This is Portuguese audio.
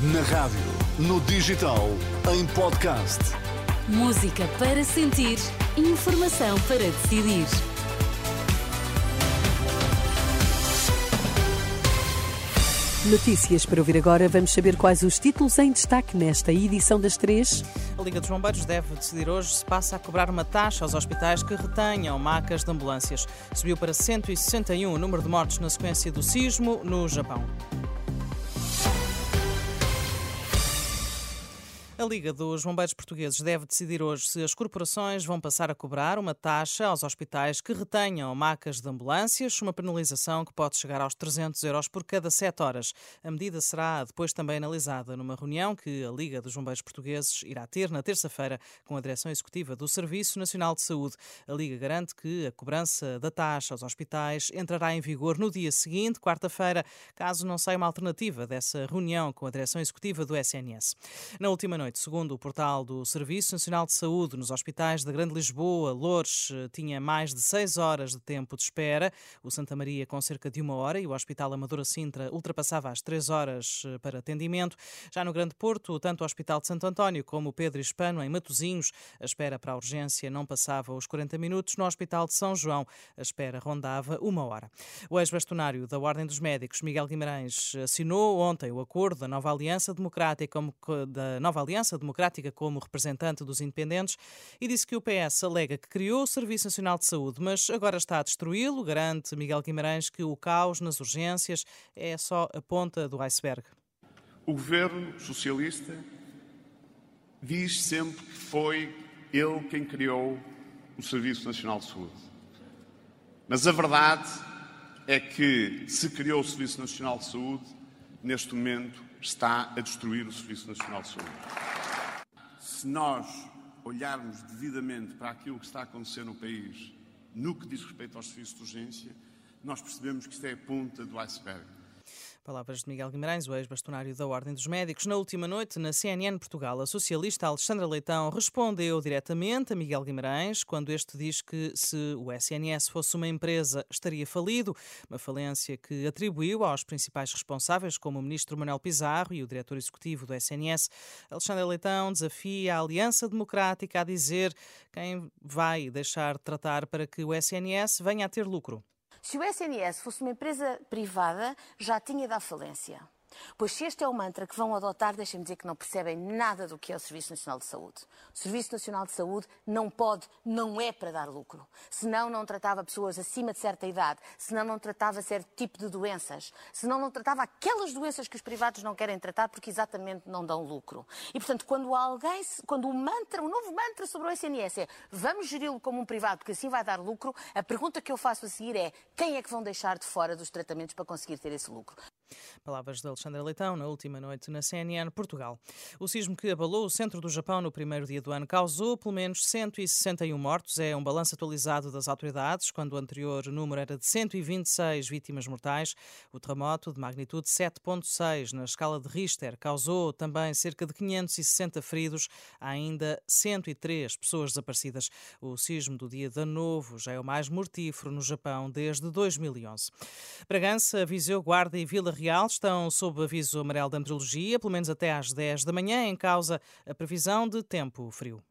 Na rádio, no digital, em podcast. Música para sentir, informação para decidir. Notícias para ouvir agora. Vamos saber quais os títulos em destaque nesta edição das três. A Liga dos Bombeiros deve decidir hoje se passa a cobrar uma taxa aos hospitais que retenham macas de ambulâncias. Subiu para 161 o número de mortes na sequência do sismo no Japão. A Liga dos Bombeiros Portugueses deve decidir hoje se as corporações vão passar a cobrar uma taxa aos hospitais que retenham macas de ambulâncias, uma penalização que pode chegar aos 300 euros por cada 7 horas. A medida será depois também analisada numa reunião que a Liga dos Bombeiros Portugueses irá ter na terça-feira com a direção executiva do Serviço Nacional de Saúde. A Liga garante que a cobrança da taxa aos hospitais entrará em vigor no dia seguinte, quarta-feira, caso não saia uma alternativa dessa reunião com a direção executiva do SNS. Na última noite, noite. Segundo o portal do Serviço Nacional de Saúde, nos hospitais da Grande Lisboa, Loures eh, tinha mais de seis horas de tempo de espera, o Santa Maria com cerca de uma hora e o Hospital Amadora Sintra ultrapassava as três horas eh, para atendimento. Já no Grande Porto, tanto o Hospital de Santo António como o Pedro Hispano, em Matosinhos, a espera para a urgência não passava os 40 minutos. No Hospital de São João, a espera rondava uma hora. O ex-bastonário da Ordem dos Médicos, Miguel Guimarães, assinou ontem o acordo da nova Aliança Democrática, da nova Aliança Aliança Democrática como representante dos independentes e disse que o PS alega que criou o Serviço Nacional de Saúde, mas agora está a destruí-lo. Garante Miguel Guimarães que o caos nas urgências é só a ponta do iceberg. O governo socialista diz sempre que foi ele quem criou o Serviço Nacional de Saúde. Mas a verdade é que se criou o Serviço Nacional de Saúde, neste momento está a destruir o Serviço Nacional de Saúde. Se nós olharmos devidamente para aquilo que está a acontecer no país, no que diz respeito aos serviços de urgência, nós percebemos que isto é a ponta do iceberg. Palavras de Miguel Guimarães, o ex-bastonário da Ordem dos Médicos. Na última noite, na CNN Portugal, a socialista Alexandra Leitão respondeu diretamente a Miguel Guimarães quando este diz que se o SNS fosse uma empresa estaria falido, uma falência que atribuiu aos principais responsáveis, como o ministro Manuel Pizarro e o diretor executivo do SNS. Alexandra Leitão desafia a Aliança Democrática a dizer quem vai deixar de tratar para que o SNS venha a ter lucro. Se o SNS fosse uma empresa privada, já tinha dado falência. Pois se este é o mantra que vão adotar, deixem-me dizer que não percebem nada do que é o Serviço Nacional de Saúde. O Serviço Nacional de Saúde não pode, não é para dar lucro. Senão não tratava pessoas acima de certa idade, senão não tratava certo tipo de doenças, senão não tratava aquelas doenças que os privados não querem tratar porque exatamente não dão lucro. E portanto, quando alguém, quando o mantra, o novo mantra sobre o SNS é vamos geri-lo como um privado porque assim vai dar lucro, a pergunta que eu faço a seguir é quem é que vão deixar de fora dos tratamentos para conseguir ter esse lucro? Palavras de Alexandra Leitão na última noite na CNN Portugal. O sismo que abalou o centro do Japão no primeiro dia do ano causou pelo menos 161 mortos. É um balanço atualizado das autoridades, quando o anterior número era de 126 vítimas mortais. O terremoto, de magnitude 7,6 na escala de Richter, causou também cerca de 560 feridos. Há ainda 103 pessoas desaparecidas. O sismo do dia de novo já é o mais mortífero no Japão desde 2011. Bragança, Viseu, Guarda e Vila Real estão sob aviso amarelo da meteorologia, pelo menos até às 10 da manhã, em causa a previsão de tempo frio.